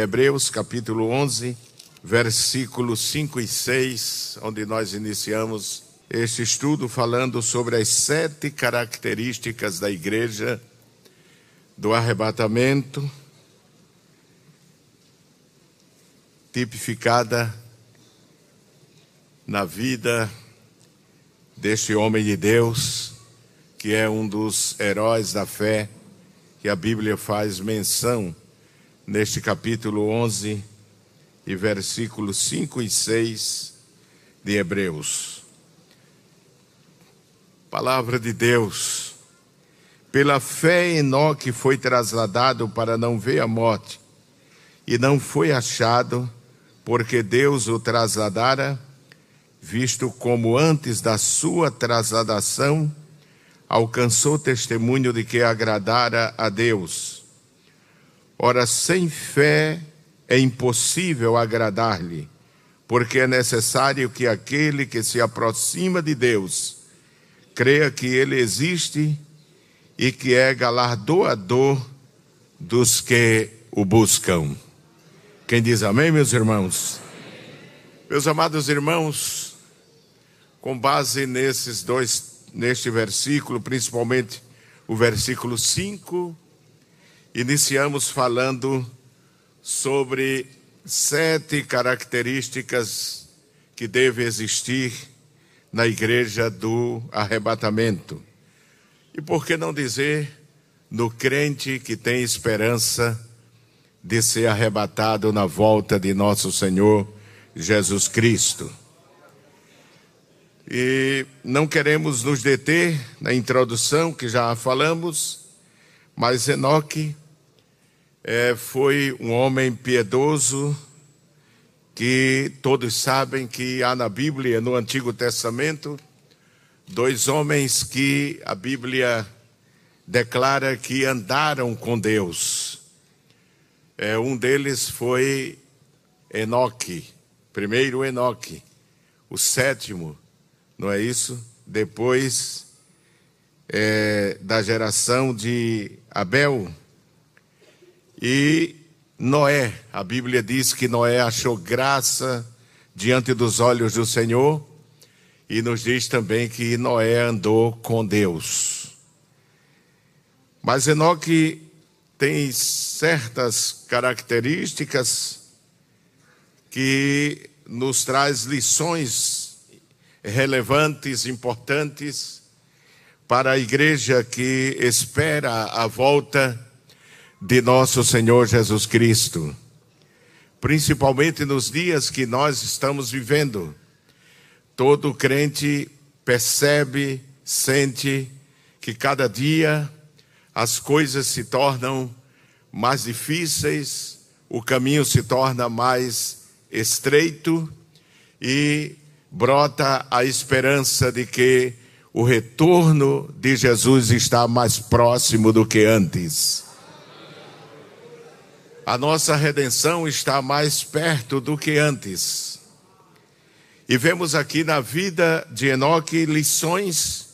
Hebreus capítulo 11, versículos 5 e 6, onde nós iniciamos este estudo falando sobre as sete características da igreja do arrebatamento, tipificada na vida deste homem de Deus, que é um dos heróis da fé que a Bíblia faz menção neste capítulo 11 e versículos 5 e 6 de Hebreus. Palavra de Deus. Pela fé, Enoque foi trasladado para não ver a morte, e não foi achado, porque Deus o trasladara, visto como antes da sua trasladação alcançou testemunho de que agradara a Deus. Ora, sem fé é impossível agradar-lhe, porque é necessário que aquele que se aproxima de Deus creia que ele existe e que é galardoador dos que o buscam. Quem diz amém, meus irmãos? Meus amados irmãos, com base nesses dois neste versículo, principalmente o versículo 5, iniciamos falando sobre sete características que devem existir na igreja do arrebatamento. E por que não dizer no crente que tem esperança de ser arrebatado na volta de nosso Senhor Jesus Cristo? E não queremos nos deter na introdução que já falamos, mas Enoque é, foi um homem piedoso que todos sabem que há na Bíblia, no Antigo Testamento, dois homens que a Bíblia declara que andaram com Deus. É, um deles foi Enoque, primeiro Enoque, o sétimo não é isso? Depois é, da geração de Abel e Noé. A Bíblia diz que Noé achou graça diante dos olhos do Senhor e nos diz também que Noé andou com Deus. Mas Enoque tem certas características que nos traz lições relevantes, importantes para a igreja que espera a volta de nosso Senhor Jesus Cristo, principalmente nos dias que nós estamos vivendo. Todo crente percebe, sente que cada dia as coisas se tornam mais difíceis, o caminho se torna mais estreito e brota a esperança de que o retorno de Jesus está mais próximo do que antes. A nossa redenção está mais perto do que antes. E vemos aqui na vida de Enoque lições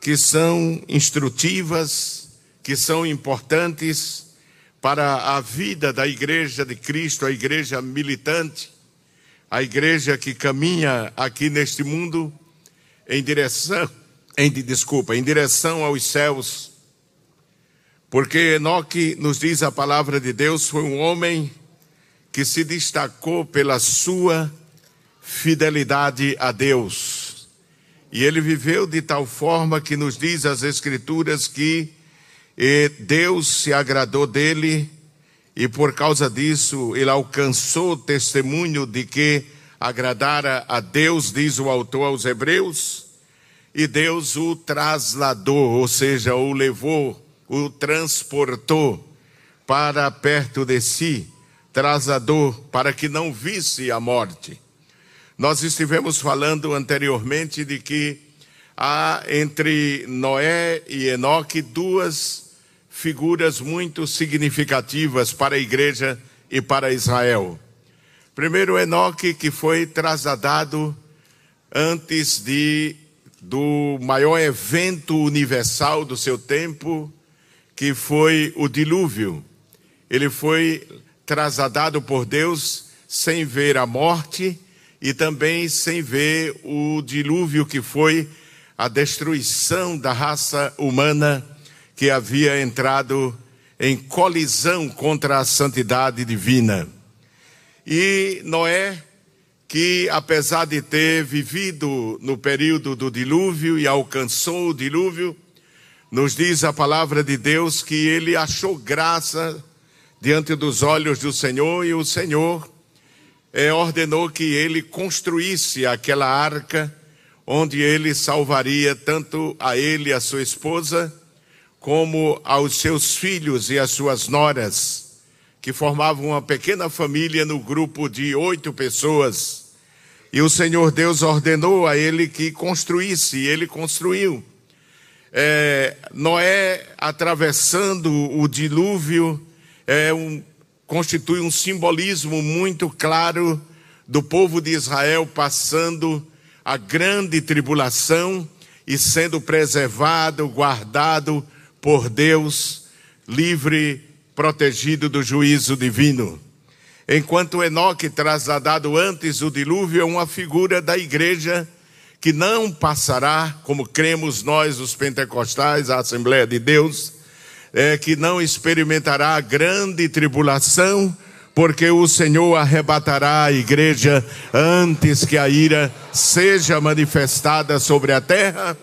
que são instrutivas, que são importantes para a vida da igreja de Cristo, a igreja militante, a igreja que caminha aqui neste mundo em direção, em desculpa, em direção aos céus. Porque Enoque nos diz a palavra de Deus foi um homem que se destacou pela sua fidelidade a Deus. E ele viveu de tal forma que nos diz as escrituras que Deus se agradou dele e por causa disso ele alcançou testemunho de que agradara a Deus, diz o autor aos Hebreus, e Deus o trasladou, ou seja, o levou, o transportou para perto de si, trasladou para que não visse a morte. Nós estivemos falando anteriormente de que há entre Noé e Enoque duas figuras muito significativas para a igreja e para Israel. Primeiro, Enoque, que foi trasladado antes de do maior evento universal do seu tempo, que foi o dilúvio. Ele foi trasladado por Deus sem ver a morte e também sem ver o dilúvio que foi a destruição da raça humana que havia entrado em colisão contra a santidade divina. E Noé, que apesar de ter vivido no período do dilúvio e alcançou o dilúvio, nos diz a palavra de Deus que ele achou graça diante dos olhos do Senhor e o Senhor é, ordenou que ele construísse aquela arca, onde ele salvaria tanto a ele e a sua esposa, como aos seus filhos e as suas noras, que formavam uma pequena família no grupo de oito pessoas. E o Senhor Deus ordenou a ele que construísse, e ele construiu. É, Noé atravessando o dilúvio é um constitui um simbolismo muito claro do povo de Israel passando a grande tribulação e sendo preservado, guardado por Deus, livre, protegido do juízo divino. Enquanto Enoque, trasladado antes do dilúvio, é uma figura da igreja que não passará, como cremos nós, os pentecostais, a Assembleia de Deus, é, que não experimentará grande tribulação, porque o Senhor arrebatará a igreja antes que a ira seja manifestada sobre a terra,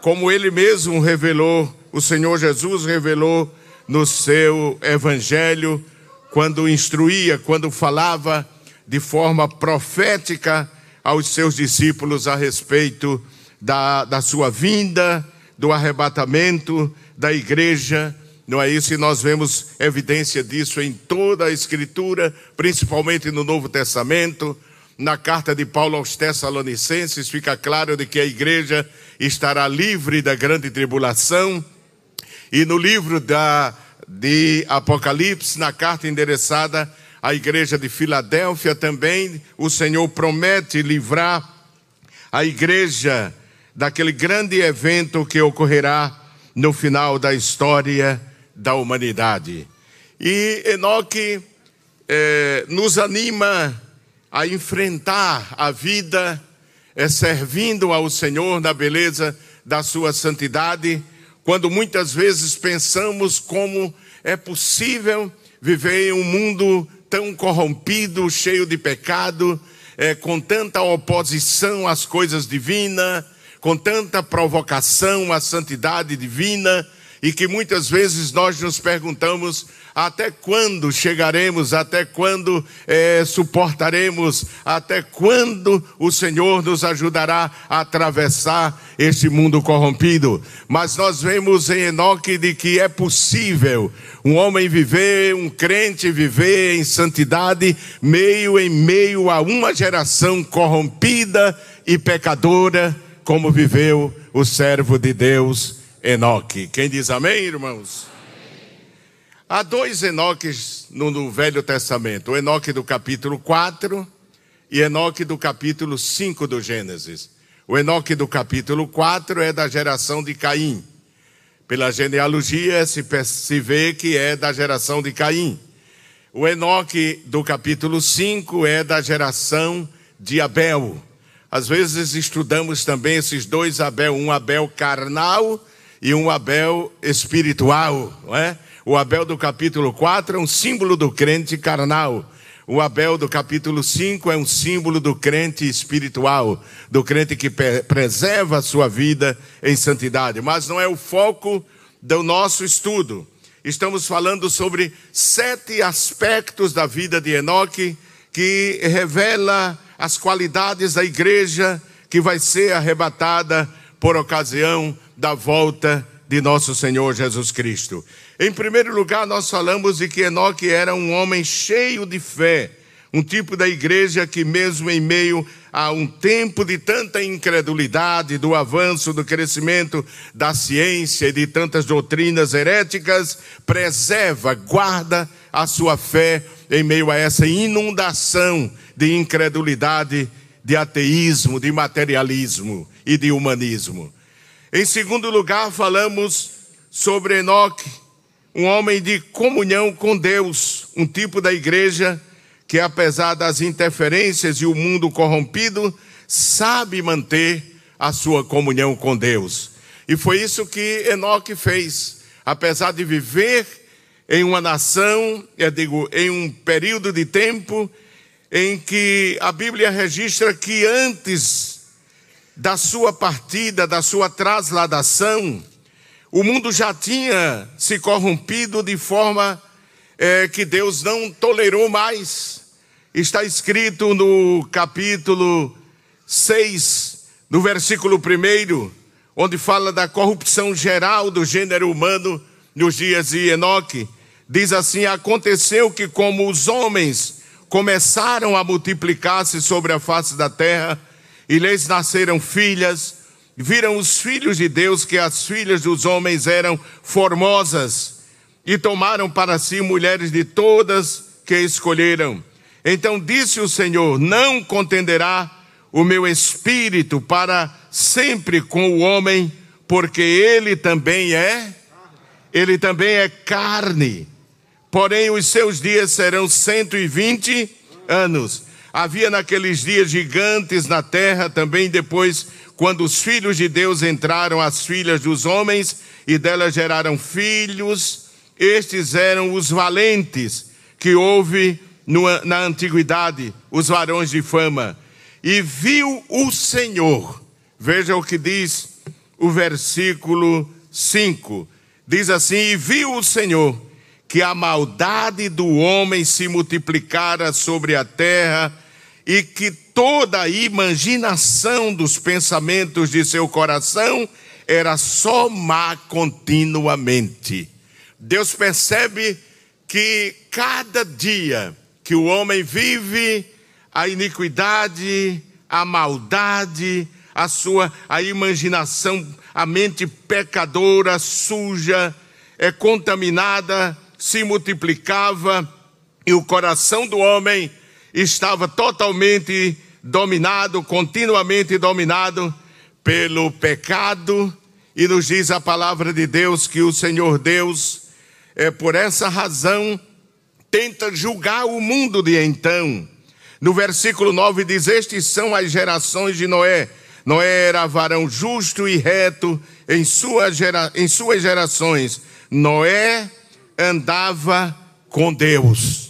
como ele mesmo revelou, o Senhor Jesus revelou no seu evangelho, quando instruía, quando falava de forma profética aos seus discípulos a respeito da, da sua vinda, do arrebatamento da igreja não é isso? E nós vemos evidência disso em toda a Escritura, principalmente no Novo Testamento. Na carta de Paulo aos Tessalonicenses, fica claro de que a igreja estará livre da grande tribulação. E no livro da, de Apocalipse, na carta endereçada à igreja de Filadélfia, também o Senhor promete livrar a igreja daquele grande evento que ocorrerá no final da história da humanidade. E Enoque é, nos anima a enfrentar a vida é, servindo ao Senhor na beleza da sua santidade, quando muitas vezes pensamos como é possível viver em um mundo tão corrompido, cheio de pecado, é, com tanta oposição às coisas divinas, com tanta provocação à santidade divina e que muitas vezes nós nos perguntamos até quando chegaremos, até quando é, suportaremos, até quando o Senhor nos ajudará a atravessar este mundo corrompido. Mas nós vemos em Enoque de que é possível um homem viver, um crente viver em santidade, meio em meio a uma geração corrompida e pecadora, como viveu o servo de Deus Enoque. Quem diz amém, irmãos? Amém. Há dois Enoques no, no, Velho Testamento: o Enoque do capítulo 4 e Enoque do capítulo 5 do Gênesis. O Enoque do capítulo 4 é da geração de Caim. Pela genealogia se, se vê que é da geração de Caim. O Enoque do capítulo 5 é da geração de Abel. Às vezes estudamos também esses dois Abel, um Abel carnal e um Abel espiritual, não é? O Abel do capítulo 4 é um símbolo do crente carnal. O Abel do capítulo 5 é um símbolo do crente espiritual, do crente que preserva a sua vida em santidade. Mas não é o foco do nosso estudo. Estamos falando sobre sete aspectos da vida de Enoque que revela as qualidades da igreja que vai ser arrebatada por ocasião da volta de nosso Senhor Jesus Cristo. Em primeiro lugar, nós falamos de que Enoque era um homem cheio de fé, um tipo da igreja que, mesmo em meio a um tempo de tanta incredulidade, do avanço, do crescimento da ciência e de tantas doutrinas heréticas, preserva, guarda a sua fé em meio a essa inundação de incredulidade, de ateísmo, de materialismo e de humanismo. Em segundo lugar, falamos sobre Enoque, um homem de comunhão com Deus, um tipo da igreja que, apesar das interferências e o mundo corrompido, sabe manter a sua comunhão com Deus. E foi isso que Enoque fez. Apesar de viver em uma nação, eu digo, em um período de tempo em que a Bíblia registra que antes da sua partida, da sua trasladação, o mundo já tinha se corrompido de forma é, que Deus não tolerou mais. Está escrito no capítulo 6, no versículo 1, onde fala da corrupção geral do gênero humano nos dias de Enoque. Diz assim: Aconteceu que, como os homens começaram a multiplicar-se sobre a face da terra, e lhes nasceram filhas, viram os filhos de Deus que as filhas dos homens eram formosas, e tomaram para si mulheres de todas que escolheram. Então disse o Senhor: Não contenderá o meu espírito para sempre com o homem, porque ele também é, ele também é carne. Porém, os seus dias serão 120 anos. Havia naqueles dias gigantes na terra, também depois, quando os filhos de Deus entraram as filhas dos homens e delas geraram filhos, estes eram os valentes que houve na antiguidade, os varões de fama. E viu o Senhor, veja o que diz o versículo 5: diz assim: E viu o Senhor que a maldade do homem se multiplicara sobre a terra e que toda a imaginação dos pensamentos de seu coração era só má continuamente. Deus percebe que cada dia que o homem vive a iniquidade, a maldade, a sua a imaginação, a mente pecadora, suja, é contaminada, se multiplicava e o coração do homem estava totalmente dominado, continuamente dominado pelo pecado, e nos diz a palavra de Deus que o Senhor Deus, é por essa razão, tenta julgar o mundo de então. No versículo 9 diz: Estes são as gerações de Noé. Noé era varão justo e reto em, sua gera, em suas gerações. Noé andava com Deus.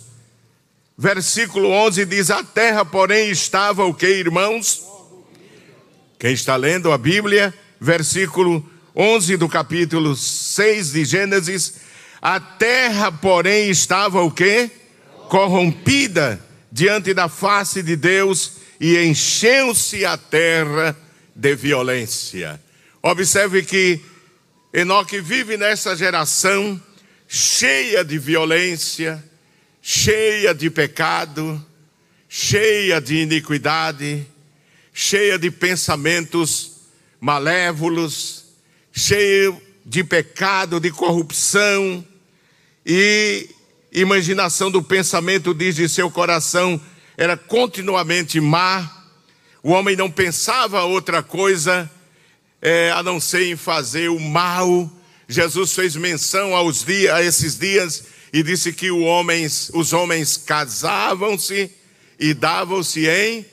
Versículo 11 diz: A terra, porém, estava o que, irmãos? Quem está lendo a Bíblia, versículo 11 do capítulo 6 de Gênesis: A terra, porém, estava o que? Corrompida diante da face de Deus e encheu-se a terra de violência. Observe que Enoque vive nessa geração cheia de violência, cheia de pecado, cheia de iniquidade, cheia de pensamentos malévolos, cheia de pecado, de corrupção e imaginação do pensamento, diz de seu coração, era continuamente má. O homem não pensava outra coisa é, a não ser em fazer o mal. Jesus fez menção aos dias, a esses dias e disse que homens, os homens casavam-se e davam-se em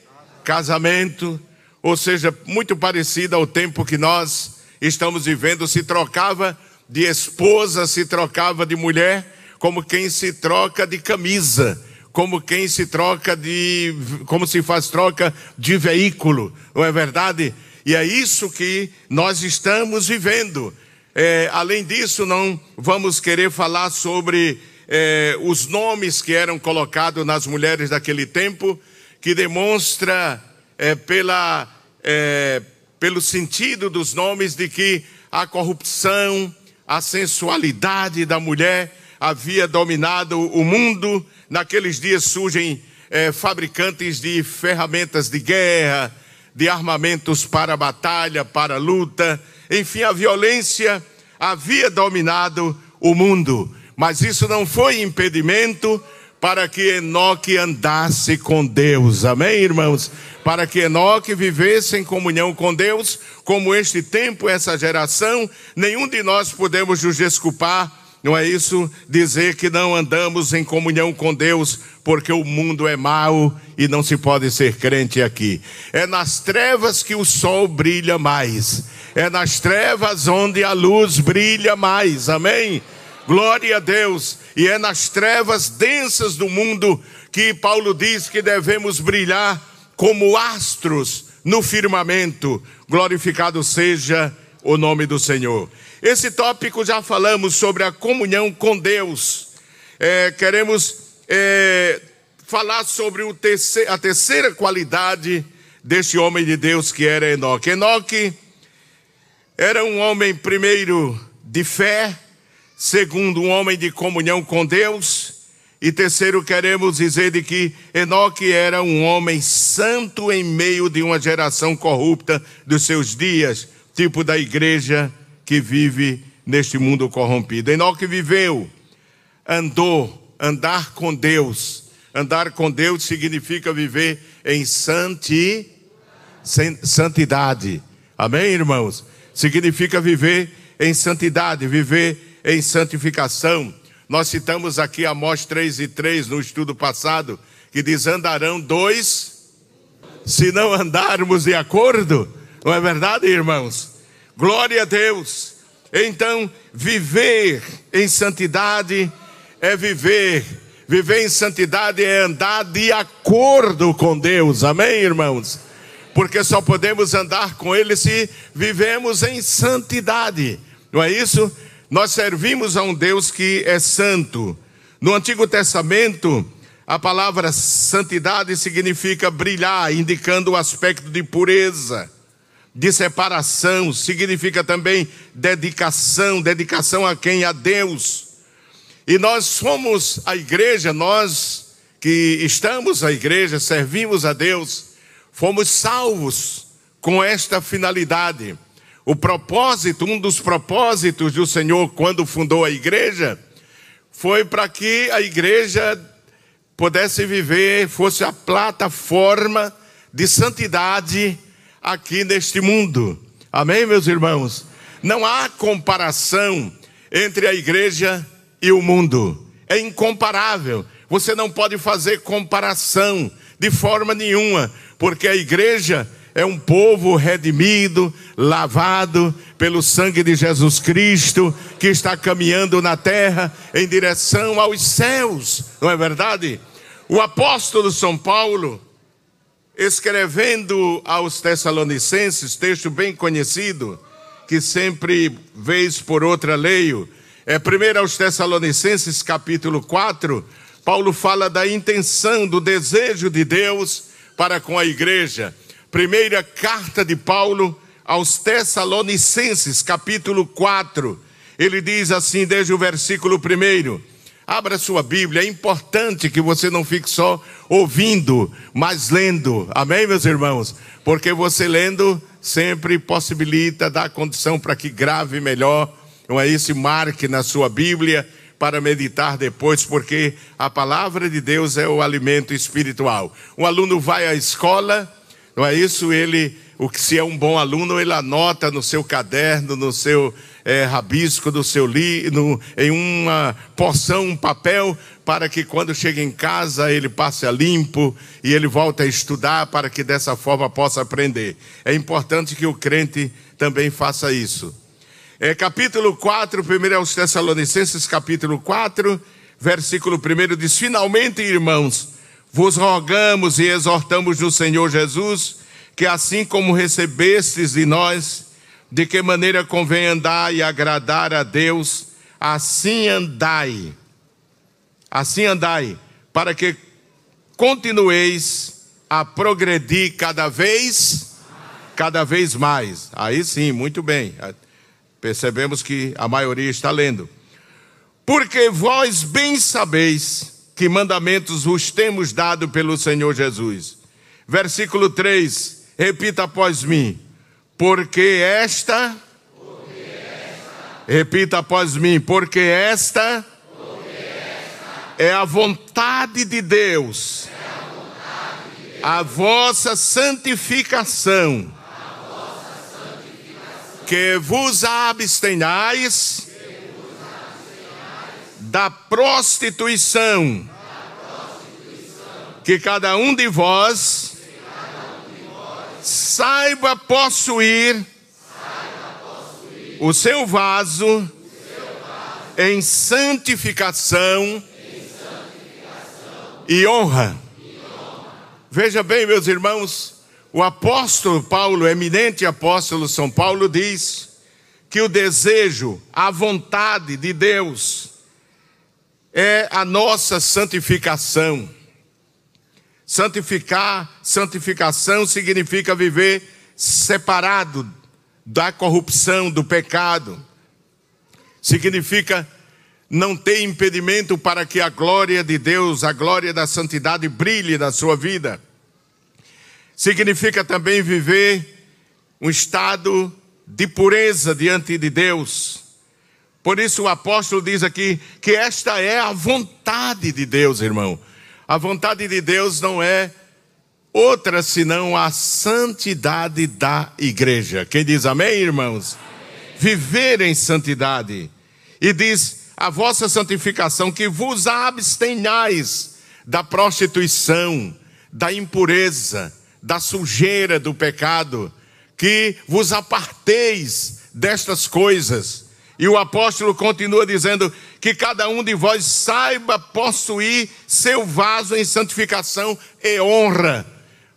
casamento, ou seja, muito parecido ao tempo que nós estamos vivendo, se trocava de esposa, se trocava de mulher, como quem se troca de camisa, como quem se troca de, como se faz troca de veículo, não é verdade? E é isso que nós estamos vivendo. É, além disso, não vamos querer falar sobre é, os nomes que eram colocados nas mulheres daquele tempo, que demonstra é, pela, é, pelo sentido dos nomes de que a corrupção, a sensualidade da mulher havia dominado o mundo. Naqueles dias surgem é, fabricantes de ferramentas de guerra, de armamentos para batalha, para luta, enfim, a violência havia dominado o mundo, mas isso não foi impedimento para que Enoque andasse com Deus, amém, irmãos? Para que Enoque vivesse em comunhão com Deus, como este tempo, essa geração, nenhum de nós podemos nos desculpar não é isso? Dizer que não andamos em comunhão com Deus, porque o mundo é mau e não se pode ser crente aqui. É nas trevas que o sol brilha mais, é nas trevas onde a luz brilha mais, amém? Glória a Deus, e é nas trevas densas do mundo que Paulo diz que devemos brilhar como astros no firmamento. Glorificado seja o nome do Senhor. Esse tópico já falamos sobre a comunhão com Deus. É, queremos é, falar sobre terceiro, a terceira qualidade deste homem de Deus que era Enoque. Enoque era um homem, primeiro, de fé, segundo, um homem de comunhão com Deus, e terceiro, queremos dizer de que Enoque era um homem santo em meio de uma geração corrupta dos seus dias, tipo da igreja que vive neste mundo corrompido. Enoque viveu, andou, andar com Deus. Andar com Deus significa viver em santi, santidade. Amém, irmãos? Significa viver em santidade, viver em santificação. Nós citamos aqui Amós 3 e 3 no estudo passado, que diz: andarão dois, se não andarmos de acordo. Não é verdade, irmãos? Glória a Deus. Então, viver em santidade é viver. Viver em santidade é andar de acordo com Deus. Amém, irmãos? Porque só podemos andar com Ele se vivemos em santidade. Não é isso? Nós servimos a um Deus que é santo. No Antigo Testamento, a palavra santidade significa brilhar, indicando o aspecto de pureza de separação, significa também dedicação, dedicação a quem? A Deus. E nós somos a igreja, nós que estamos a igreja, servimos a Deus, fomos salvos com esta finalidade. O propósito, um dos propósitos do Senhor quando fundou a igreja, foi para que a igreja pudesse viver, fosse a plataforma de santidade aqui neste mundo. Amém, meus irmãos? Não há comparação entre a igreja e o mundo. É incomparável. Você não pode fazer comparação de forma nenhuma, porque a igreja é um povo redimido, lavado pelo sangue de Jesus Cristo, que está caminhando na terra em direção aos céus, não é verdade? O apóstolo São Paulo, escrevendo aos Tessalonicenses, texto bem conhecido, que sempre, vez por outra, leio, é primeiro aos Tessalonicenses, capítulo 4, Paulo fala da intenção, do desejo de Deus para com a igreja. Primeira carta de Paulo aos Tessalonicenses, capítulo 4, ele diz assim, desde o versículo 1. Abra sua Bíblia, é importante que você não fique só ouvindo, mas lendo. Amém, meus irmãos? Porque você lendo sempre possibilita, dá condição para que grave melhor, não é isso? Marque na sua Bíblia para meditar depois, porque a palavra de Deus é o alimento espiritual. Um aluno vai à escola, não é isso? Ele, o que se é um bom aluno, ele anota no seu caderno, no seu é, rabisco do seu livro, em uma porção, um papel, para que quando chega em casa ele passe a limpo e ele volte a estudar para que dessa forma possa aprender. É importante que o crente também faça isso. É, capítulo 4, primeiro aos Tessalonicenses, capítulo 4, versículo 1 diz: Finalmente, irmãos, vos rogamos e exortamos no Senhor Jesus, que assim como recebestes de nós, de que maneira convém andar e agradar a Deus, assim andai. Assim andai, para que continueis a progredir cada vez, cada vez mais. Aí sim, muito bem. Percebemos que a maioria está lendo. Porque vós bem sabeis que mandamentos vos temos dado pelo Senhor Jesus. Versículo 3, repita após mim porque esta, repita após mim, porque esta, porque esta é, a vontade de Deus, é a, vontade de Deus a vossa santificação, que vos abstenhais, da prostituição, que cada um de vós saiba possuir o seu vaso em santificação e honra. Veja bem, meus irmãos, o apóstolo Paulo, eminente apóstolo São Paulo, diz que o desejo, a vontade de Deus é a nossa santificação. Santificar, santificação significa viver separado da corrupção, do pecado. Significa não ter impedimento para que a glória de Deus, a glória da santidade brilhe na sua vida. Significa também viver um estado de pureza diante de Deus. Por isso o apóstolo diz aqui que esta é a vontade de Deus, irmão. A vontade de Deus não é outra senão a santidade da igreja. Quem diz amém, irmãos? Amém. Viver em santidade. E diz a vossa santificação, que vos abstenhais da prostituição, da impureza, da sujeira do pecado, que vos aparteis destas coisas e o apóstolo continua dizendo que cada um de vós saiba possuir seu vaso em santificação e honra.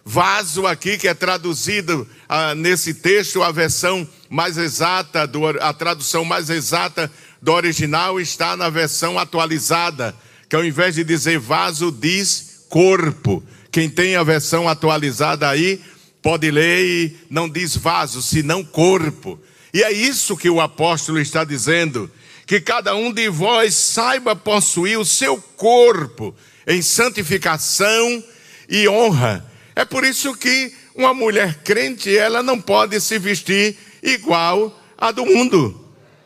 Vaso aqui que é traduzido ah, nesse texto, a versão mais exata, do, a tradução mais exata do original está na versão atualizada, que ao invés de dizer vaso, diz corpo. Quem tem a versão atualizada aí, pode ler e não diz vaso, senão corpo. E é isso que o apóstolo está dizendo: que cada um de vós saiba possuir o seu corpo em santificação e honra. É por isso que uma mulher crente, ela não pode se vestir igual a do mundo.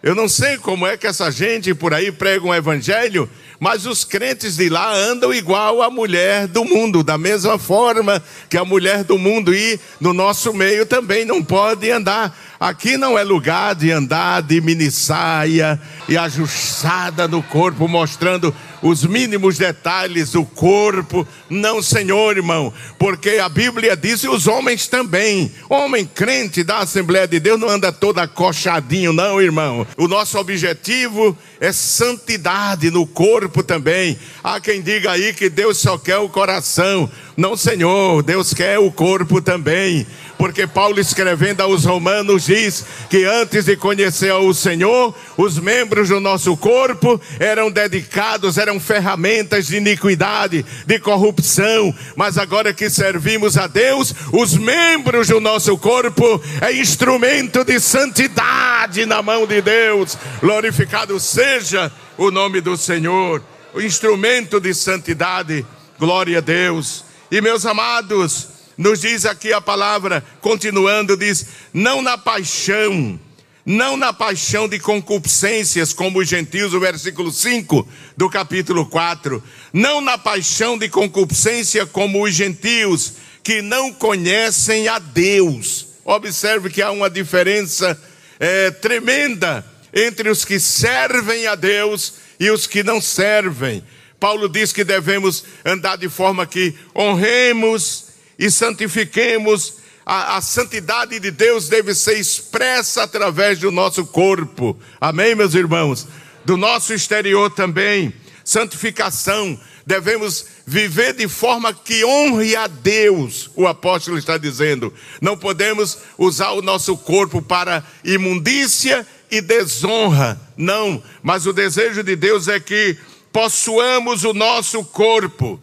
Eu não sei como é que essa gente por aí prega um evangelho mas os crentes de lá andam igual a mulher do mundo, da mesma forma que a mulher do mundo e no nosso meio também não pode andar. Aqui não é lugar de andar de mini saia e ajustada no corpo, mostrando os mínimos detalhes do corpo. Não, Senhor, irmão, porque a Bíblia diz e os homens também. Homem crente da Assembleia de Deus não anda todo acochadinho, não, irmão. O nosso objetivo é santidade no corpo também. Há quem diga aí que Deus só quer o coração. Não, Senhor, Deus quer o corpo também porque Paulo escrevendo aos Romanos diz que antes de conhecer o Senhor, os membros do nosso corpo eram dedicados, eram ferramentas de iniquidade, de corrupção, mas agora que servimos a Deus, os membros do nosso corpo é instrumento de santidade na mão de Deus. Glorificado seja o nome do Senhor, o instrumento de santidade. Glória a Deus. E meus amados, nos diz aqui a palavra, continuando, diz: não na paixão, não na paixão de concupiscências, como os gentios, o versículo 5 do capítulo 4, não na paixão de concupiscência, como os gentios, que não conhecem a Deus. Observe que há uma diferença é, tremenda entre os que servem a Deus e os que não servem. Paulo diz que devemos andar de forma que honremos e santifiquemos. A, a, santidade de Deus deve ser expressa através do nosso corpo. Amém, meus irmãos? Do nosso exterior também. Santificação. Devemos viver de forma que honre a Deus, o apóstolo está dizendo. Não podemos usar o nosso corpo para imundícia e desonra. Não, mas o desejo de Deus é que possuamos o nosso corpo.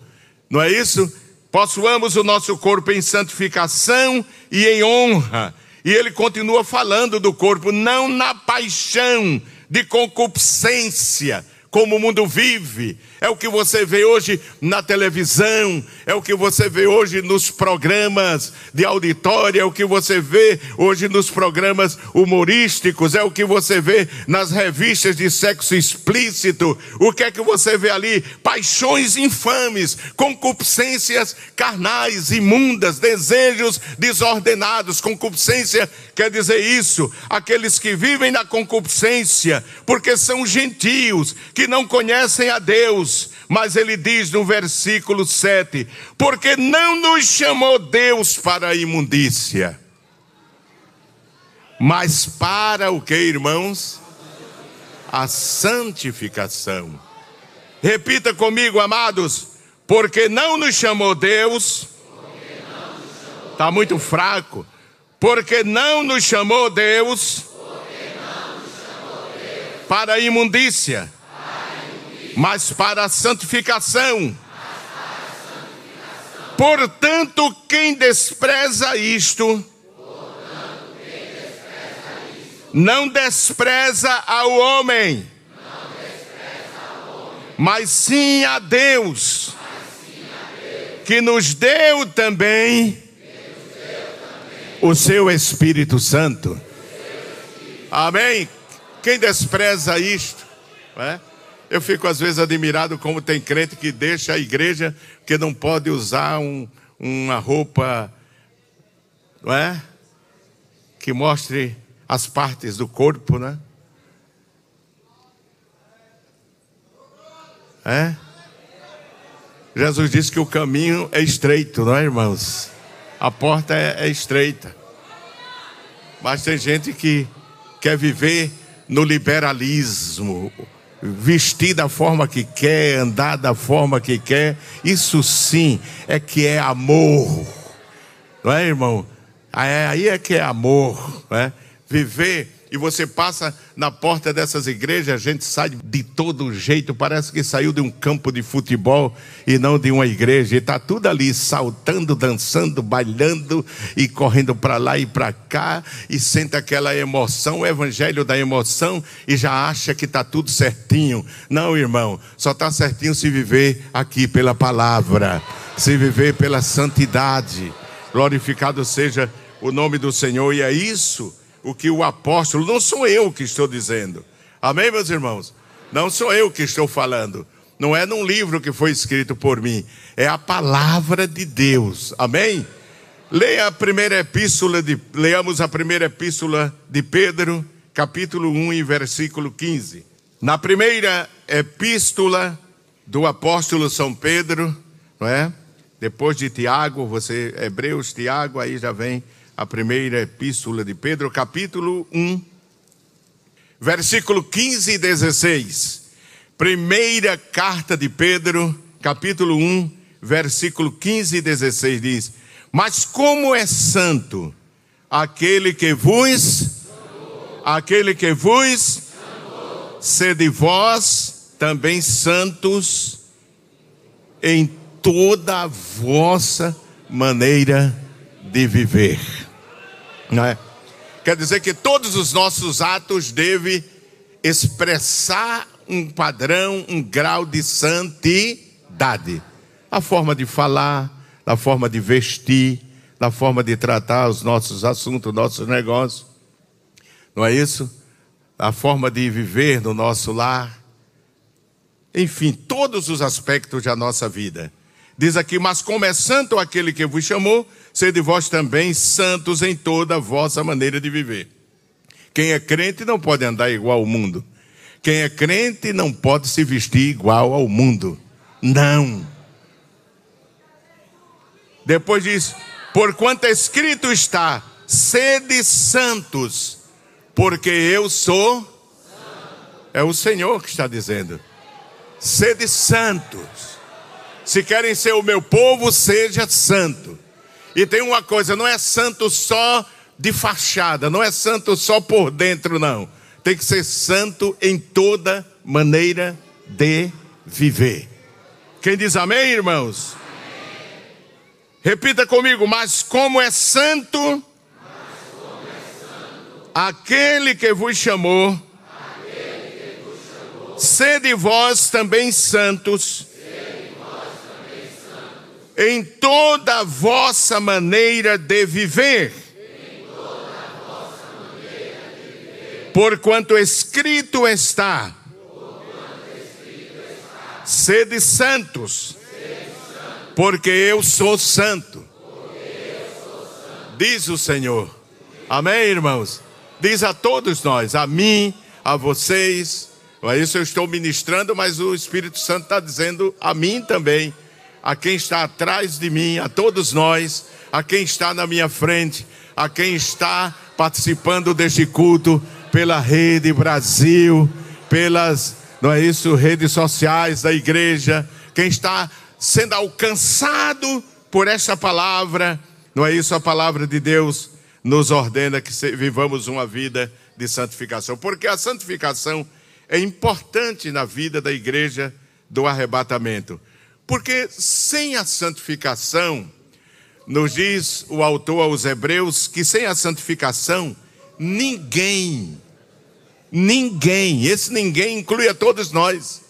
Não é isso? Possuamos o nosso corpo em santificação e em honra. E ele continua falando do corpo, não na paixão de concupiscência, como o mundo vive, é o que você vê hoje na televisão, é o que você vê hoje nos programas de auditório, é o que você vê hoje nos programas humorísticos, é o que você vê nas revistas de sexo explícito. O que é que você vê ali? Paixões infames, concupiscências carnais, imundas, desejos desordenados. Concupiscência quer dizer isso, aqueles que vivem na concupiscência, porque são gentios, que não conhecem a Deus. Mas ele diz no versículo 7: Porque não nos chamou Deus para a imundícia, mas para o que, irmãos? A santificação. Repita comigo, amados: Porque não nos chamou Deus. Está muito fraco. Porque não nos chamou Deus para a imundícia, mas para a santificação. Portanto, quem despreza isto, não despreza ao homem, mas sim a Deus, que nos deu também o seu Espírito Santo. Amém? Quem despreza isto, é? Eu fico às vezes admirado como tem crente que deixa a igreja que não pode usar um, uma roupa, não é? Que mostre as partes do corpo, né? É? Jesus disse que o caminho é estreito, não é, irmãos? A porta é, é estreita. Mas tem gente que quer viver no liberalismo, vestir da forma que quer, andar da forma que quer, isso sim é que é amor, não é, irmão? Aí é que é amor, não é? Viver e você passa na porta dessas igrejas, a gente sai de todo jeito, parece que saiu de um campo de futebol e não de uma igreja. E está tudo ali saltando, dançando, bailando e correndo para lá e para cá e sente aquela emoção, o evangelho da emoção e já acha que está tudo certinho. Não, irmão, só está certinho se viver aqui pela palavra, se viver pela santidade. Glorificado seja o nome do Senhor, e é isso o que o apóstolo, não sou eu que estou dizendo. Amém, meus irmãos? Não sou eu que estou falando. Não é num livro que foi escrito por mim, é a palavra de Deus. Amém? Leia a primeira epístola de, leamos a primeira epístola de Pedro, capítulo 1 e versículo 15. Na primeira epístola do apóstolo São Pedro, não é? Depois de Tiago, você Hebreus, Tiago, aí já vem a primeira epístola de Pedro, capítulo 1, versículo 15 e 16. Primeira carta de Pedro, capítulo 1, versículo 15 e 16 diz: Mas como é santo aquele que vos, aquele que vos, sede vós também santos em toda a vossa maneira de viver. Não é? Quer dizer que todos os nossos atos devem expressar um padrão, um grau de santidade. A forma de falar, a forma de vestir, a forma de tratar os nossos assuntos, nossos negócios. Não é isso? A forma de viver no nosso lar. Enfim, todos os aspectos da nossa vida. Diz aqui: Mas como é santo aquele que vos chamou, sede vós também santos em toda a vossa maneira de viver. Quem é crente não pode andar igual ao mundo. Quem é crente não pode se vestir igual ao mundo. Não. Depois diz: Porquanto escrito está: sede santos, porque eu sou. É o Senhor que está dizendo: sede santos. Se querem ser o meu povo, seja santo. E tem uma coisa, não é santo só de fachada, não é santo só por dentro, não. Tem que ser santo em toda maneira de viver. Quem diz amém, irmãos? Amém. Repita comigo, mas como é santo, como é santo aquele que chamou, que vos chamou Sede vós também santos em toda a vossa maneira de viver. Porquanto escrito está: Sede santos, porque eu sou santo. Diz o Senhor. Amém, irmãos? Diz a todos nós, a mim, a vocês. É isso eu estou ministrando, mas o Espírito Santo está dizendo a mim também a quem está atrás de mim, a todos nós, a quem está na minha frente, a quem está participando deste culto pela Rede Brasil, pelas, não é isso, redes sociais da igreja, quem está sendo alcançado por essa palavra, não é isso, a palavra de Deus nos ordena que vivamos uma vida de santificação, porque a santificação é importante na vida da igreja do arrebatamento. Porque sem a santificação, nos diz o autor aos Hebreus, que sem a santificação, ninguém, ninguém, esse ninguém inclui a todos nós,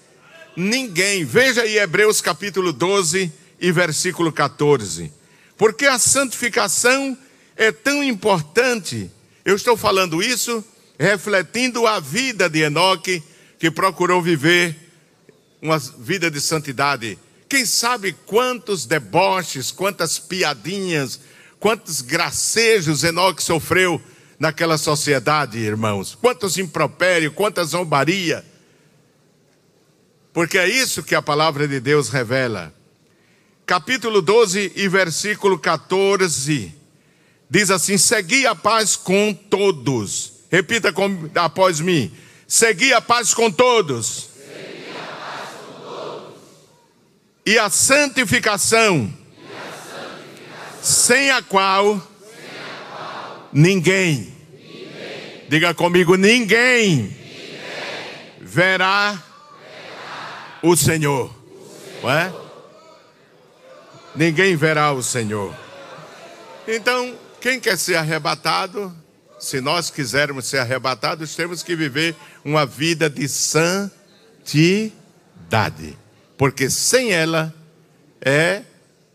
ninguém, veja aí Hebreus capítulo 12 e versículo 14, porque a santificação é tão importante, eu estou falando isso refletindo a vida de Enoque, que procurou viver uma vida de santidade quem sabe quantos deboches, quantas piadinhas, quantos gracejos Enoque sofreu naquela sociedade, irmãos. Quantos impropérios, quanta zombaria. Porque é isso que a palavra de Deus revela. Capítulo 12 e versículo 14 diz assim: Segui a paz com todos. Repita com, após mim: Segui a paz com todos e a santificação, e a santificação sem, a qual, sem a qual ninguém, ninguém, diga comigo, ninguém, ninguém verá, verá o Senhor. O Senhor. Ninguém verá o Senhor. Então, quem quer ser arrebatado, se nós quisermos ser arrebatados, temos que viver uma vida de santidade porque sem ela é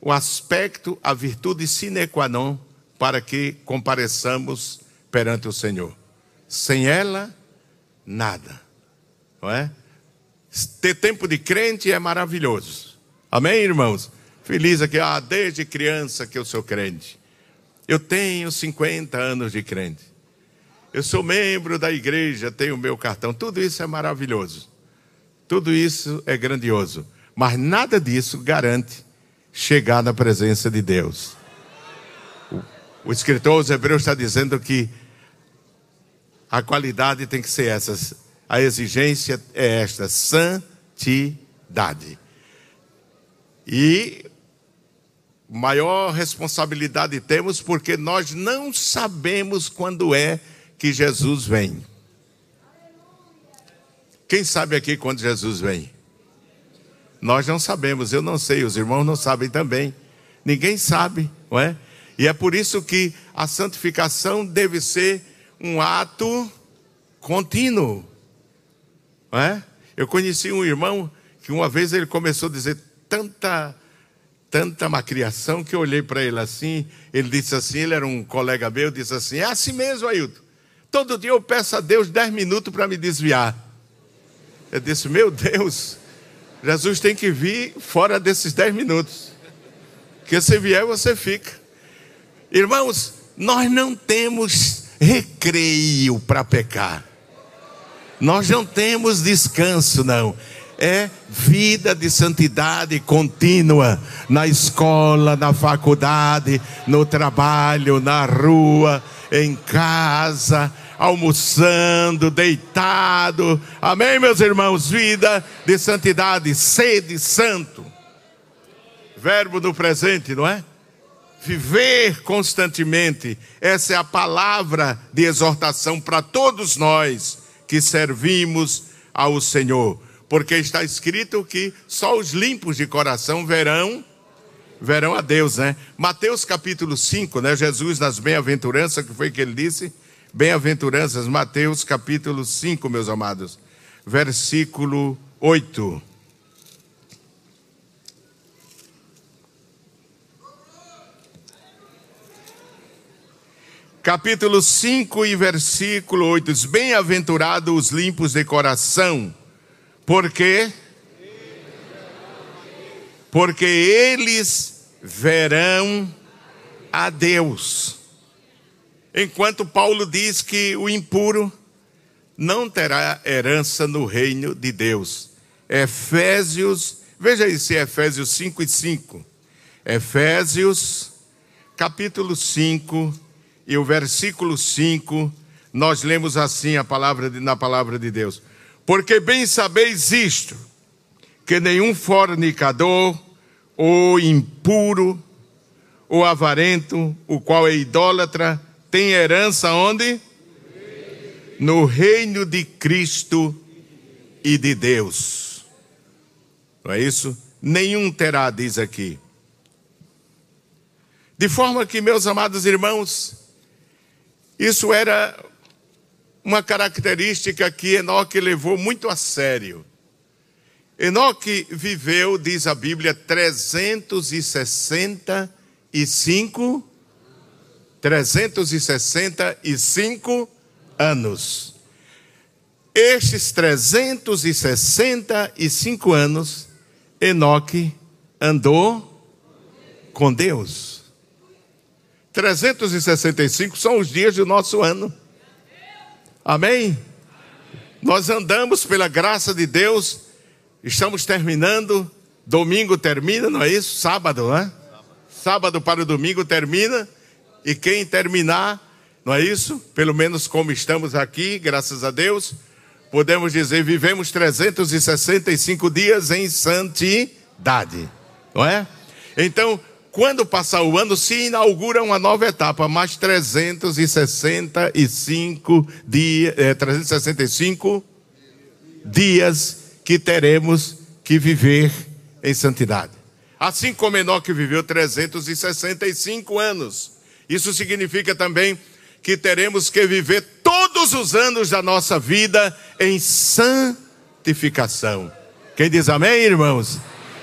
o aspecto, a virtude sine qua non para que compareçamos perante o Senhor. Sem ela, nada. Não é? Ter tempo de crente é maravilhoso. Amém, irmãos? Feliz aqui, ah, desde criança que eu sou crente. Eu tenho 50 anos de crente. Eu sou membro da igreja, tenho meu cartão. Tudo isso é maravilhoso. Tudo isso é grandioso. Mas nada disso garante chegar na presença de Deus. O, o escritor aos Hebreus está dizendo que a qualidade tem que ser essa. A exigência é esta: santidade. E maior responsabilidade temos porque nós não sabemos quando é que Jesus vem. Quem sabe aqui quando Jesus vem? Nós não sabemos, eu não sei, os irmãos não sabem também. Ninguém sabe, não é? E é por isso que a santificação deve ser um ato contínuo. Não é? Eu conheci um irmão que uma vez ele começou a dizer tanta tanta macriação que eu olhei para ele assim, ele disse assim, ele era um colega meu, disse assim, é assim mesmo, Ailton. Todo dia eu peço a Deus dez minutos para me desviar. Eu disse, meu Deus, Jesus tem que vir fora desses dez minutos. Que se vier, você fica. Irmãos, nós não temos recreio para pecar. Nós não temos descanso, não. É vida de santidade contínua na escola, na faculdade, no trabalho, na rua, em casa almoçando, deitado. Amém, meus irmãos? Vida de santidade, sede santo. Verbo do presente, não é? Viver constantemente. Essa é a palavra de exortação para todos nós que servimos ao Senhor. Porque está escrito que só os limpos de coração verão verão a Deus, né? Mateus capítulo 5, né? Jesus nas bem-aventuranças, que foi que ele disse? Bem-aventuranças, Mateus capítulo 5, meus amados. versículo 8. Capítulo 5 e versículo 8 diz: Bem-aventurados os limpos de coração, porque porque eles verão a Deus. Enquanto Paulo diz que o impuro não terá herança no reino de Deus. Efésios, veja se é Efésios 5 e 5. Efésios, capítulo 5 e o versículo 5, nós lemos assim a palavra de, na palavra de Deus. Porque bem sabeis isto, que nenhum fornicador, ou impuro, ou avarento, o qual é idólatra, tem herança onde? No reino de Cristo e de Deus. Não é isso? Nenhum terá, diz aqui. De forma que, meus amados irmãos, isso era uma característica que Enoque levou muito a sério. Enoque viveu, diz a Bíblia, 365 365 anos. Estes 365 anos, Enoque andou com Deus. 365 são os dias do nosso ano. Amém? Nós andamos pela graça de Deus, estamos terminando, domingo termina, não é isso? Sábado, né? Sábado para o domingo termina, e quem terminar, não é isso? Pelo menos como estamos aqui, graças a Deus, podemos dizer, vivemos 365 dias em santidade, não é? Então, quando passar o ano, se inaugura uma nova etapa, mais 365 dias, é, 365 dias que teremos que viver em santidade. Assim como Enoque viveu 365 anos. Isso significa também que teremos que viver todos os anos da nossa vida em santificação. Quem diz amém, irmãos?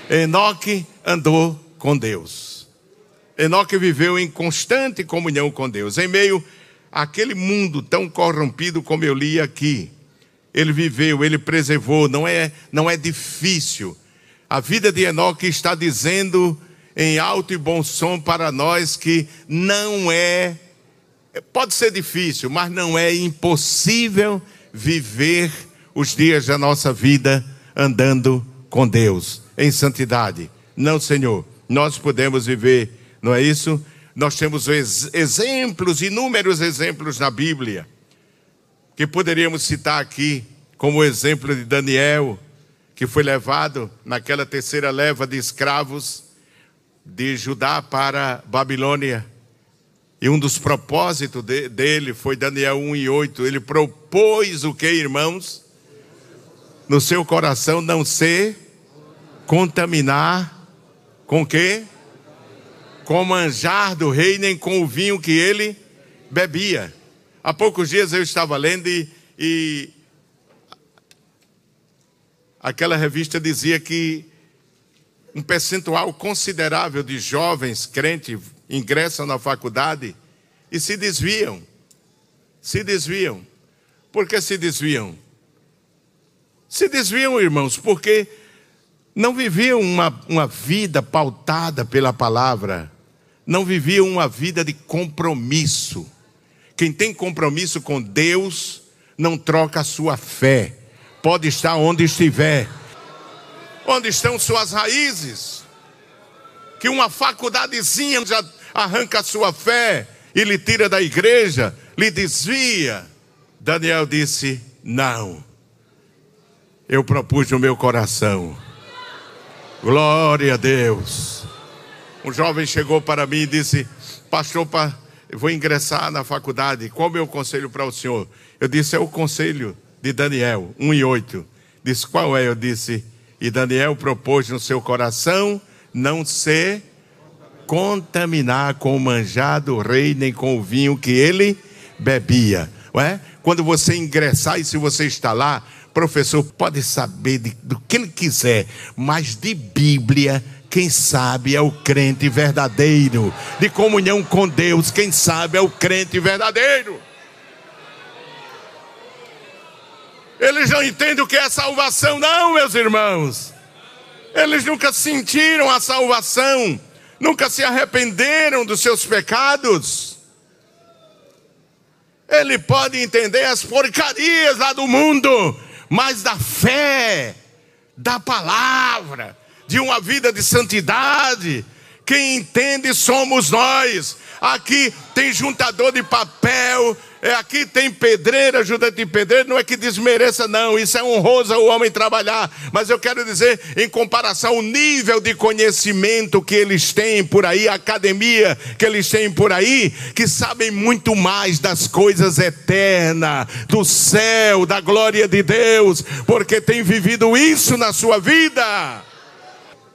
Enoque andou com Deus. Enoque viveu em constante comunhão com Deus, em meio àquele mundo tão corrompido como eu li aqui. Ele viveu, ele preservou, não é, não é difícil. A vida de Enoque está dizendo em alto e bom som para nós que não é, pode ser difícil, mas não é impossível viver os dias da nossa vida andando com Deus, em santidade. Não, Senhor, nós podemos viver não é isso? Nós temos exemplos, inúmeros exemplos na Bíblia, que poderíamos citar aqui, como o exemplo de Daniel, que foi levado naquela terceira leva de escravos de Judá para Babilônia. E um dos propósitos de, dele foi Daniel 1 e 8. Ele propôs o que, irmãos? No seu coração não se contaminar com o quê? com o manjar do rei, nem com o vinho que ele bebia. Há poucos dias eu estava lendo e, e aquela revista dizia que um percentual considerável de jovens crentes ingressam na faculdade e se desviam. Se desviam. Por que se desviam? Se desviam, irmãos, porque não viviam uma, uma vida pautada pela palavra não viviam uma vida de compromisso. Quem tem compromisso com Deus não troca a sua fé. Pode estar onde estiver. Onde estão suas raízes? Que uma faculdadezinha já arranca a sua fé e lhe tira da igreja, lhe desvia. Daniel disse: Não. Eu propus no meu coração. Glória a Deus um jovem chegou para mim e disse: Pastor, vou ingressar na faculdade. Qual o meu conselho para o senhor? Eu disse: É o conselho de Daniel, 1 e 8. Disse: Qual é? Eu disse: E Daniel propôs no seu coração não se contaminar com o manjar do rei, nem com o vinho que ele bebia. Ué? Quando você ingressar e se você está lá, professor pode saber de, do que ele quiser, mas de Bíblia, quem sabe é o crente verdadeiro. De comunhão com Deus, quem sabe é o crente verdadeiro. Eles não entendem o que é salvação, não, meus irmãos. Eles nunca sentiram a salvação, nunca se arrependeram dos seus pecados. Ele pode entender as porcarias lá do mundo, mas da fé, da palavra, de uma vida de santidade, quem entende somos nós. Aqui tem juntador de papel, é, aqui tem pedreiro, ajudante de pedreiro, não é que desmereça, não, isso é honroso o homem trabalhar, mas eu quero dizer, em comparação ao nível de conhecimento que eles têm por aí, a academia que eles têm por aí, que sabem muito mais das coisas eternas, do céu, da glória de Deus, porque tem vivido isso na sua vida.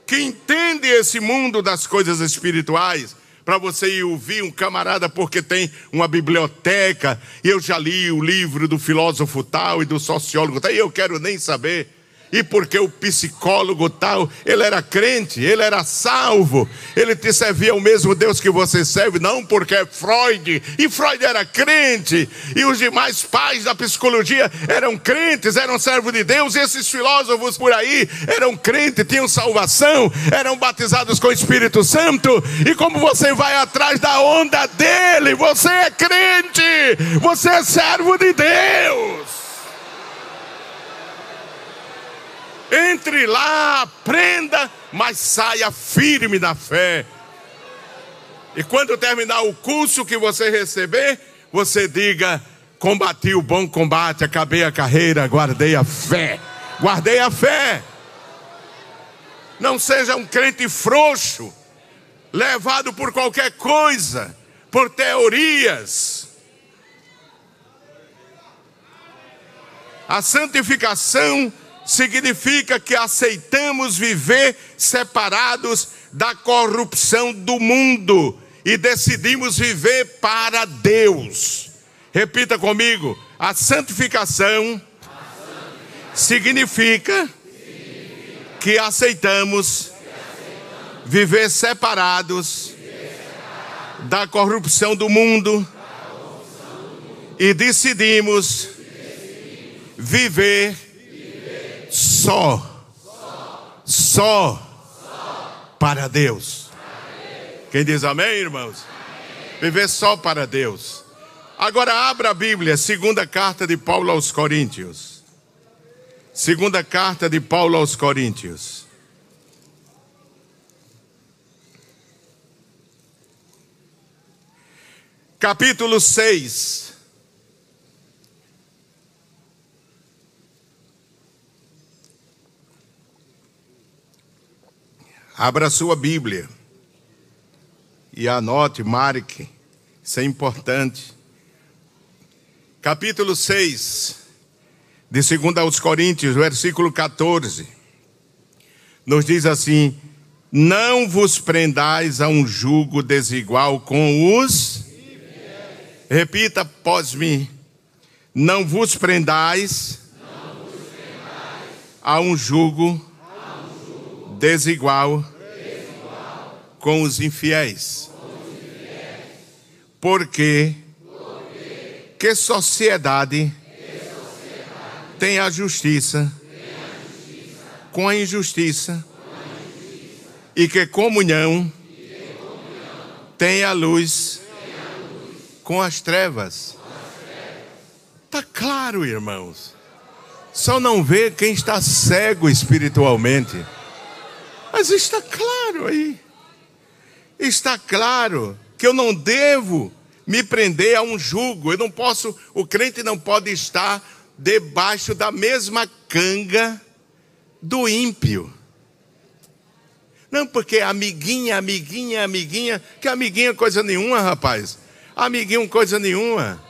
Que entende esse mundo das coisas espirituais, para você ir ouvir um camarada porque tem uma biblioteca, eu já li o livro do filósofo tal e do sociólogo tal, e eu quero nem saber e porque o psicólogo tal, ele era crente, ele era salvo, ele te servia o mesmo Deus que você serve, não porque é Freud, e Freud era crente, e os demais pais da psicologia eram crentes, eram servos de Deus, e esses filósofos por aí eram crentes, tinham salvação, eram batizados com o Espírito Santo, e como você vai atrás da onda dele, você é crente, você é servo de Deus. Entre lá, aprenda, mas saia firme na fé. E quando terminar o curso que você receber, você diga: combati o bom combate, acabei a carreira, guardei a fé. Guardei a fé. Não seja um crente frouxo, levado por qualquer coisa, por teorias. A santificação significa que aceitamos viver separados da corrupção do mundo e decidimos viver para Deus. Repita comigo: a santificação, significa, que aceitamos, viver separados, da corrupção do mundo, e decidimos viver só, só para Deus. Quem diz amém, irmãos? Viver só para Deus. Agora abra a Bíblia, segunda carta de Paulo aos Coríntios. Segunda carta de Paulo aos Coríntios. Capítulo 6. Abra sua Bíblia e anote, marque, isso é importante. Capítulo 6, de 2 aos Coríntios, versículo 14, nos diz assim: Não vos prendais a um jugo desigual com os. Repita após mim: Não vos prendais, Não vos prendais a um jugo desigual, desigual com, os infiéis. Porque, Porque que, sociedade que sociedade tem a justiça, tem a justiça com, a injustiça, com a injustiça e que comunhão, e que comunhão tem, a luz, tem a luz com as trevas. Está claro, irmãos. Só não vê quem está cego espiritualmente. Mas está claro aí. Está claro que eu não devo me prender a um jugo. Eu não posso, o crente não pode estar debaixo da mesma canga do ímpio. Não, porque amiguinha, amiguinha, amiguinha, que amiguinha coisa nenhuma, rapaz. Amiguinho coisa nenhuma.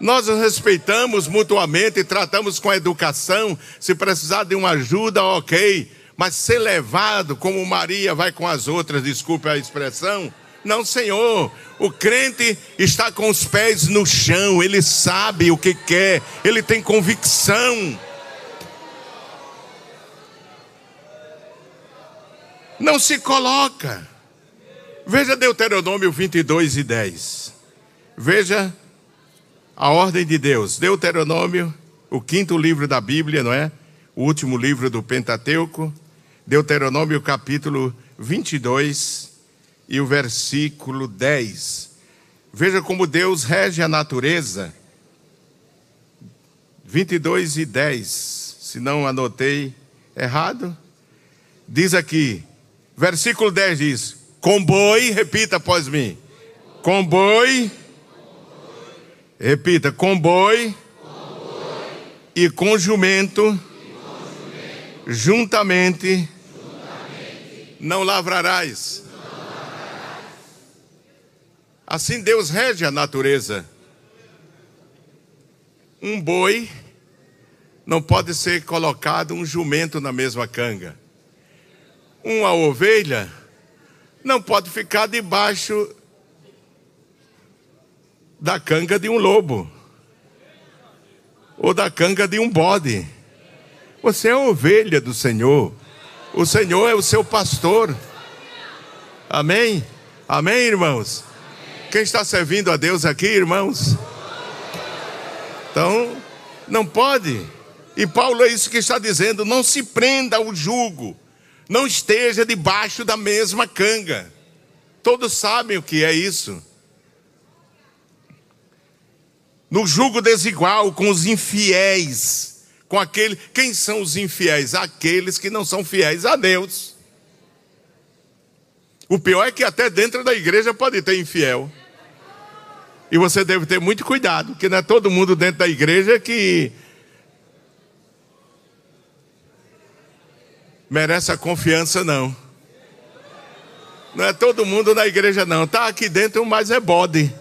Nós nos respeitamos mutuamente, tratamos com educação. Se precisar de uma ajuda, ok mas ser levado como Maria vai com as outras, desculpe a expressão, Não, Senhor. O crente está com os pés no chão, ele sabe o que quer, ele tem convicção. Não se coloca. Veja Deuteronômio 22 e 10. Veja a ordem de Deus. Deuteronômio, o quinto livro da Bíblia, não é? O último livro do Pentateuco. Deuteronômio capítulo 22 e o versículo 10. Veja como Deus rege a natureza. 22 e 10. Se não anotei errado. Diz aqui, versículo 10 diz: Com boi, repita após mim. Com boi, repita, com boi, e com jumento, juntamente não lavrarás. Assim Deus rege a natureza. Um boi não pode ser colocado um jumento na mesma canga. Uma ovelha não pode ficar debaixo da canga de um lobo ou da canga de um bode. Você é ovelha do Senhor. O Senhor é o seu pastor. Amém? Amém, irmãos? Quem está servindo a Deus aqui, irmãos? Então, não pode. E Paulo é isso que está dizendo: não se prenda ao jugo, não esteja debaixo da mesma canga. Todos sabem o que é isso. No jugo desigual com os infiéis com aquele. Quem são os infiéis? Aqueles que não são fiéis a Deus. O pior é que até dentro da igreja pode ter infiel. E você deve ter muito cuidado, porque não é todo mundo dentro da igreja que merece a confiança, não. Não é todo mundo na igreja, não. Está aqui dentro, mas é bode.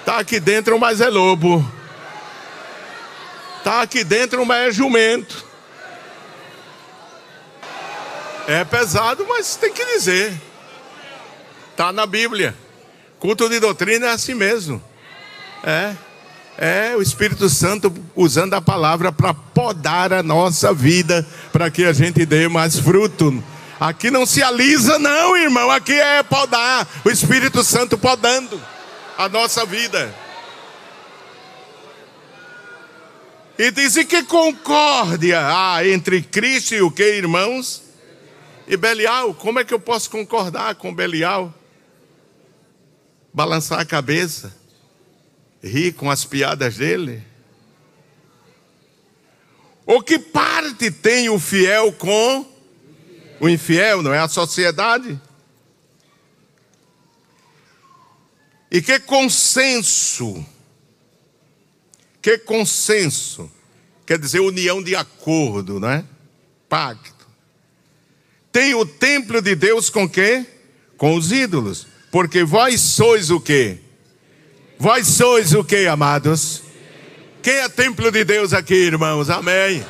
Está aqui dentro, mas é lobo. Está aqui dentro, mas é jumento. É pesado, mas tem que dizer. Está na Bíblia. Culto de doutrina é assim mesmo. É. É o Espírito Santo usando a palavra para podar a nossa vida, para que a gente dê mais fruto. Aqui não se alisa, não, irmão. Aqui é podar. O Espírito Santo podando a nossa vida. E diz: e que concórdia há entre Cristo e o que, irmãos? E Belial, como é que eu posso concordar com Belial? Balançar a cabeça, rir com as piadas dele? Ou que parte tem o fiel com o infiel, não é a sociedade? E que consenso que consenso? Quer dizer, união de acordo, né? Pacto. Tem o templo de Deus com quê? Com os ídolos. Porque vós sois o quê? Vós sois o quê, amados? Quem é templo de Deus aqui, irmãos? Amém.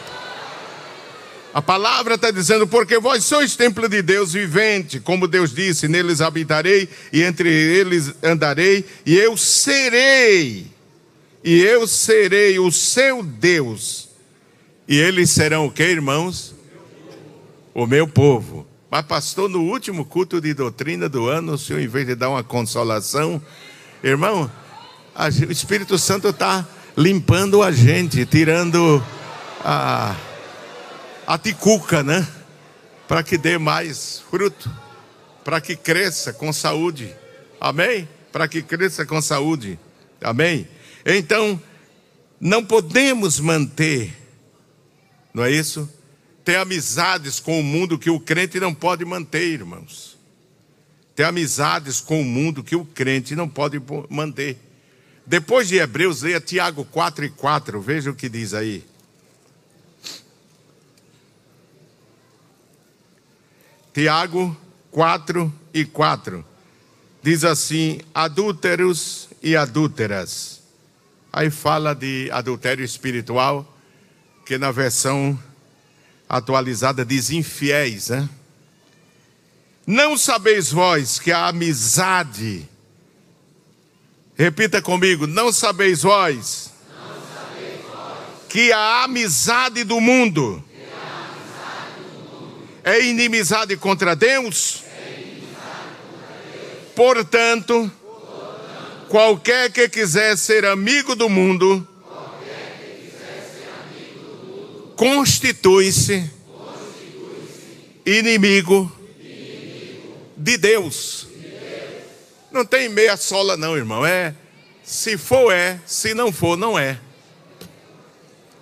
A palavra está dizendo, porque vós sois templo de Deus vivente, como Deus disse, neles habitarei e entre eles andarei, e eu serei e eu serei o seu Deus, e eles serão o que, irmãos? O meu povo. Mas, pastor, no último culto de doutrina do ano, o senhor, em vez de dar uma consolação, irmão, o Espírito Santo está limpando a gente, tirando a, a ticuca, né? Para que dê mais fruto, para que cresça com saúde. Amém? Para que cresça com saúde. Amém? Então, não podemos manter, não é isso? Ter amizades com o mundo que o crente não pode manter, irmãos. Ter amizades com o mundo que o crente não pode manter. Depois de Hebreus, leia Tiago 4 e 4, veja o que diz aí. Tiago 4 e 4. Diz assim: adúlteros e adúlteras Aí fala de adultério espiritual, que na versão atualizada diz infiéis, né? Não sabeis vós que a amizade, repita comigo, não sabeis vós, que a amizade do mundo, é, inimizade contra Deus? é inimizade contra Deus? Portanto, qualquer que quiser ser amigo do mundo, constitui-se inimigo de Deus. Não tem meia sola, não, irmão. É se for, é, se não for, não é.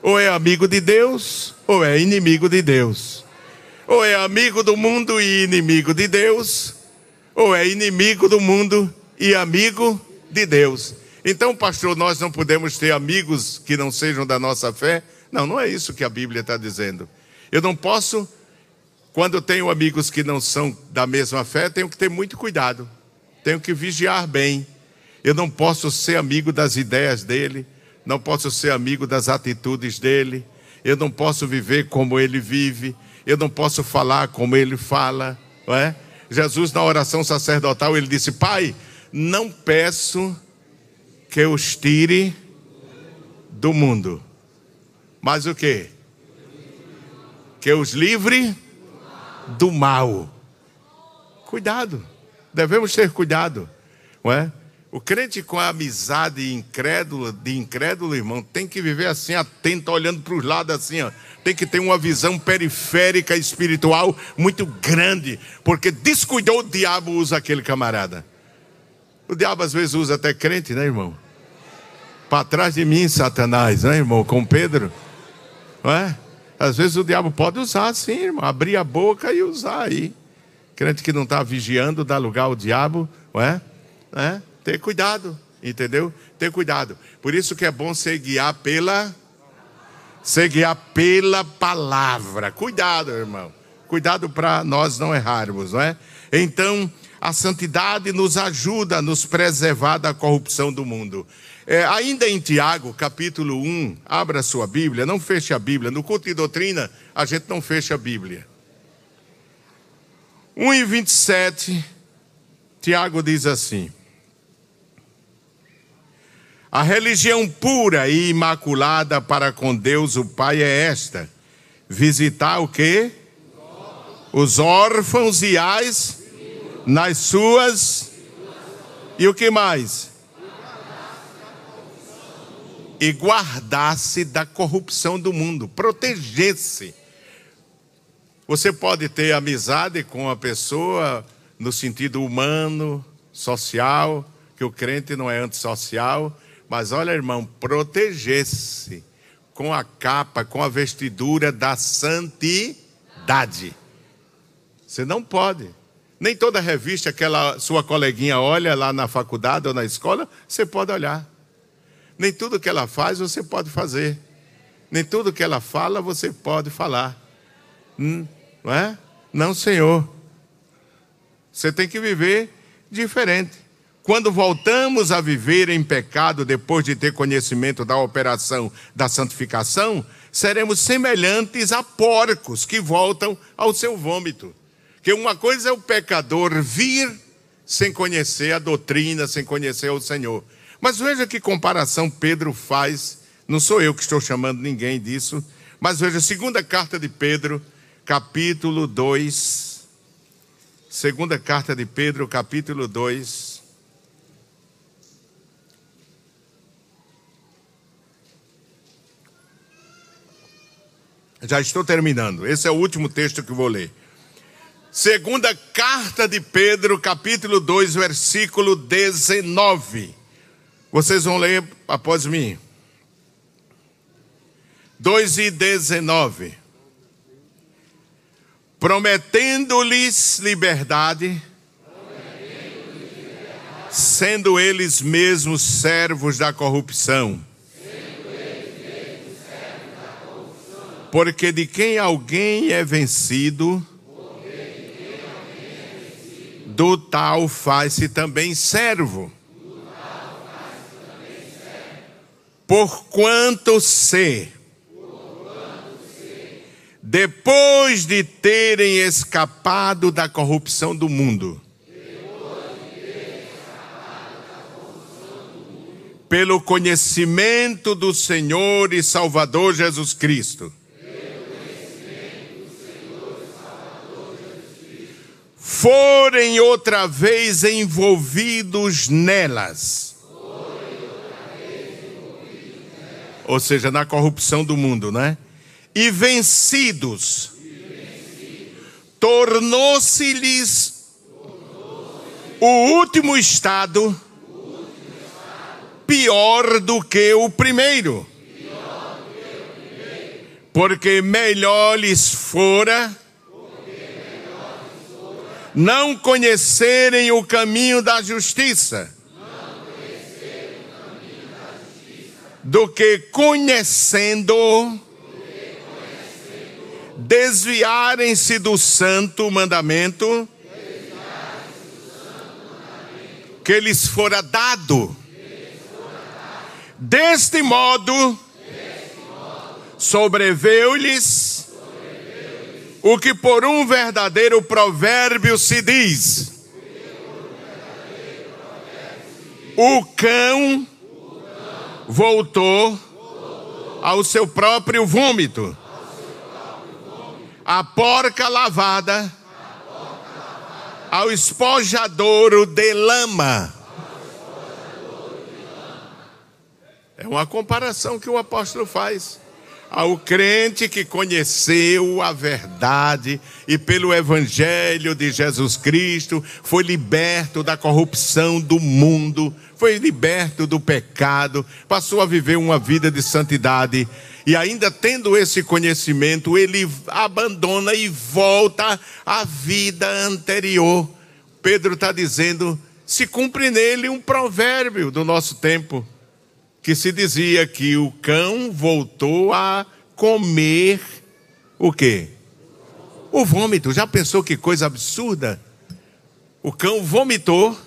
Ou é amigo de Deus, ou é inimigo de Deus. Ou é amigo do mundo e inimigo de Deus, ou é inimigo do mundo e amigo de Deus. Então, pastor, nós não podemos ter amigos que não sejam da nossa fé? Não, não é isso que a Bíblia está dizendo. Eu não posso quando tenho amigos que não são da mesma fé, tenho que ter muito cuidado. Tenho que vigiar bem. Eu não posso ser amigo das ideias dele, não posso ser amigo das atitudes dele, eu não posso viver como ele vive, eu não posso falar como ele fala, não é? Jesus na oração sacerdotal ele disse: "Pai, não peço que os tire do mundo, mas o que? Que os livre do mal. Cuidado, devemos ter cuidado, não é? O crente com a amizade incrédula, de incrédulo, irmão, tem que viver assim, atento, olhando para os lados assim, ó. Tem que ter uma visão periférica espiritual muito grande, porque descuidou, o diabo usa aquele camarada. O diabo às vezes usa até crente, né, irmão? Para trás de mim, Satanás, né, irmão? Com Pedro, não é? Às vezes o diabo pode usar sim, irmão, abrir a boca e usar aí. Crente que não está vigiando, dá lugar ao diabo, não é? é? Ter cuidado, entendeu? Ter cuidado. Por isso que é bom ser guiar pela ser guiar pela palavra. Cuidado, irmão. Cuidado para nós não errarmos, não é? Então, a santidade nos ajuda a nos preservar da corrupção do mundo. É, ainda em Tiago, capítulo 1, abra sua Bíblia, não feche a Bíblia. No culto de doutrina, a gente não fecha a Bíblia. 1 e 27, Tiago diz assim: A religião pura e imaculada para com Deus o Pai é esta: visitar o que? Os órfãos e as nas suas. E o que mais? e guardasse da corrupção do mundo, protegesse. Você pode ter amizade com a pessoa no sentido humano, social, que o crente não é antissocial, mas olha, irmão, protegesse com a capa, com a vestidura da santidade. Você não pode. Nem toda revista que aquela sua coleguinha olha lá na faculdade ou na escola, você pode olhar. Nem tudo que ela faz você pode fazer. Nem tudo que ela fala você pode falar. Hum, não é? Não, Senhor. Você tem que viver diferente. Quando voltamos a viver em pecado depois de ter conhecimento da operação da santificação, seremos semelhantes a porcos que voltam ao seu vômito. Que uma coisa é o pecador vir sem conhecer a doutrina, sem conhecer o Senhor. Mas veja que comparação Pedro faz, não sou eu que estou chamando ninguém disso, mas veja, segunda carta de Pedro, capítulo 2. Segunda carta de Pedro, capítulo 2. Já estou terminando. Esse é o último texto que vou ler. Segunda carta de Pedro, capítulo 2, versículo 19. Vocês vão ler após mim. 2 e 19. Prometendo-lhes liberdade, sendo eles mesmos servos da corrupção. Porque de quem alguém é vencido, do tal faz-se também servo. Porquanto se depois de terem escapado da corrupção do mundo. Pelo conhecimento do Senhor e Salvador Jesus Cristo. Forem outra vez envolvidos nelas. Ou seja, na corrupção do mundo, né? e vencidos, tornou-se-lhes o último estado pior do que o primeiro. Porque melhor lhes fora não conhecerem o caminho da justiça do que conhecendo desviarem-se do santo mandamento que lhes fora dado. Deste modo, sobreveu-lhes o que por um verdadeiro provérbio se diz: o cão voltou ao seu próprio vômito. A porca lavada ao espojadouro de lama. É uma comparação que o apóstolo faz ao crente que conheceu a verdade e pelo evangelho de Jesus Cristo foi liberto da corrupção do mundo, foi liberto do pecado, passou a viver uma vida de santidade e ainda tendo esse conhecimento, ele abandona e volta à vida anterior. Pedro está dizendo: se cumpre nele um provérbio do nosso tempo, que se dizia que o cão voltou a comer o quê? O vômito. Já pensou que coisa absurda? O cão vomitou,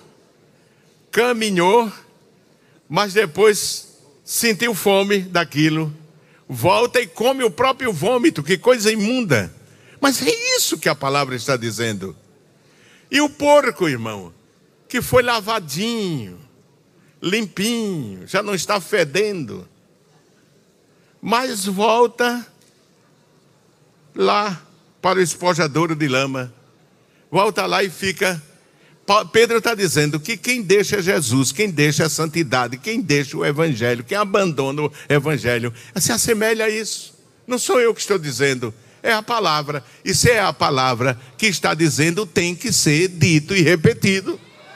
caminhou, mas depois sentiu fome daquilo volta e come o próprio vômito, que coisa imunda. Mas é isso que a palavra está dizendo. E o porco, irmão, que foi lavadinho, limpinho, já não está fedendo, mas volta lá para o espojadouro de lama, volta lá e fica Pedro está dizendo que quem deixa Jesus, quem deixa a santidade, quem deixa o Evangelho, quem abandona o Evangelho, se assemelha a isso. Não sou eu que estou dizendo, é a palavra. E se é a palavra que está dizendo, tem que ser dito e repetido.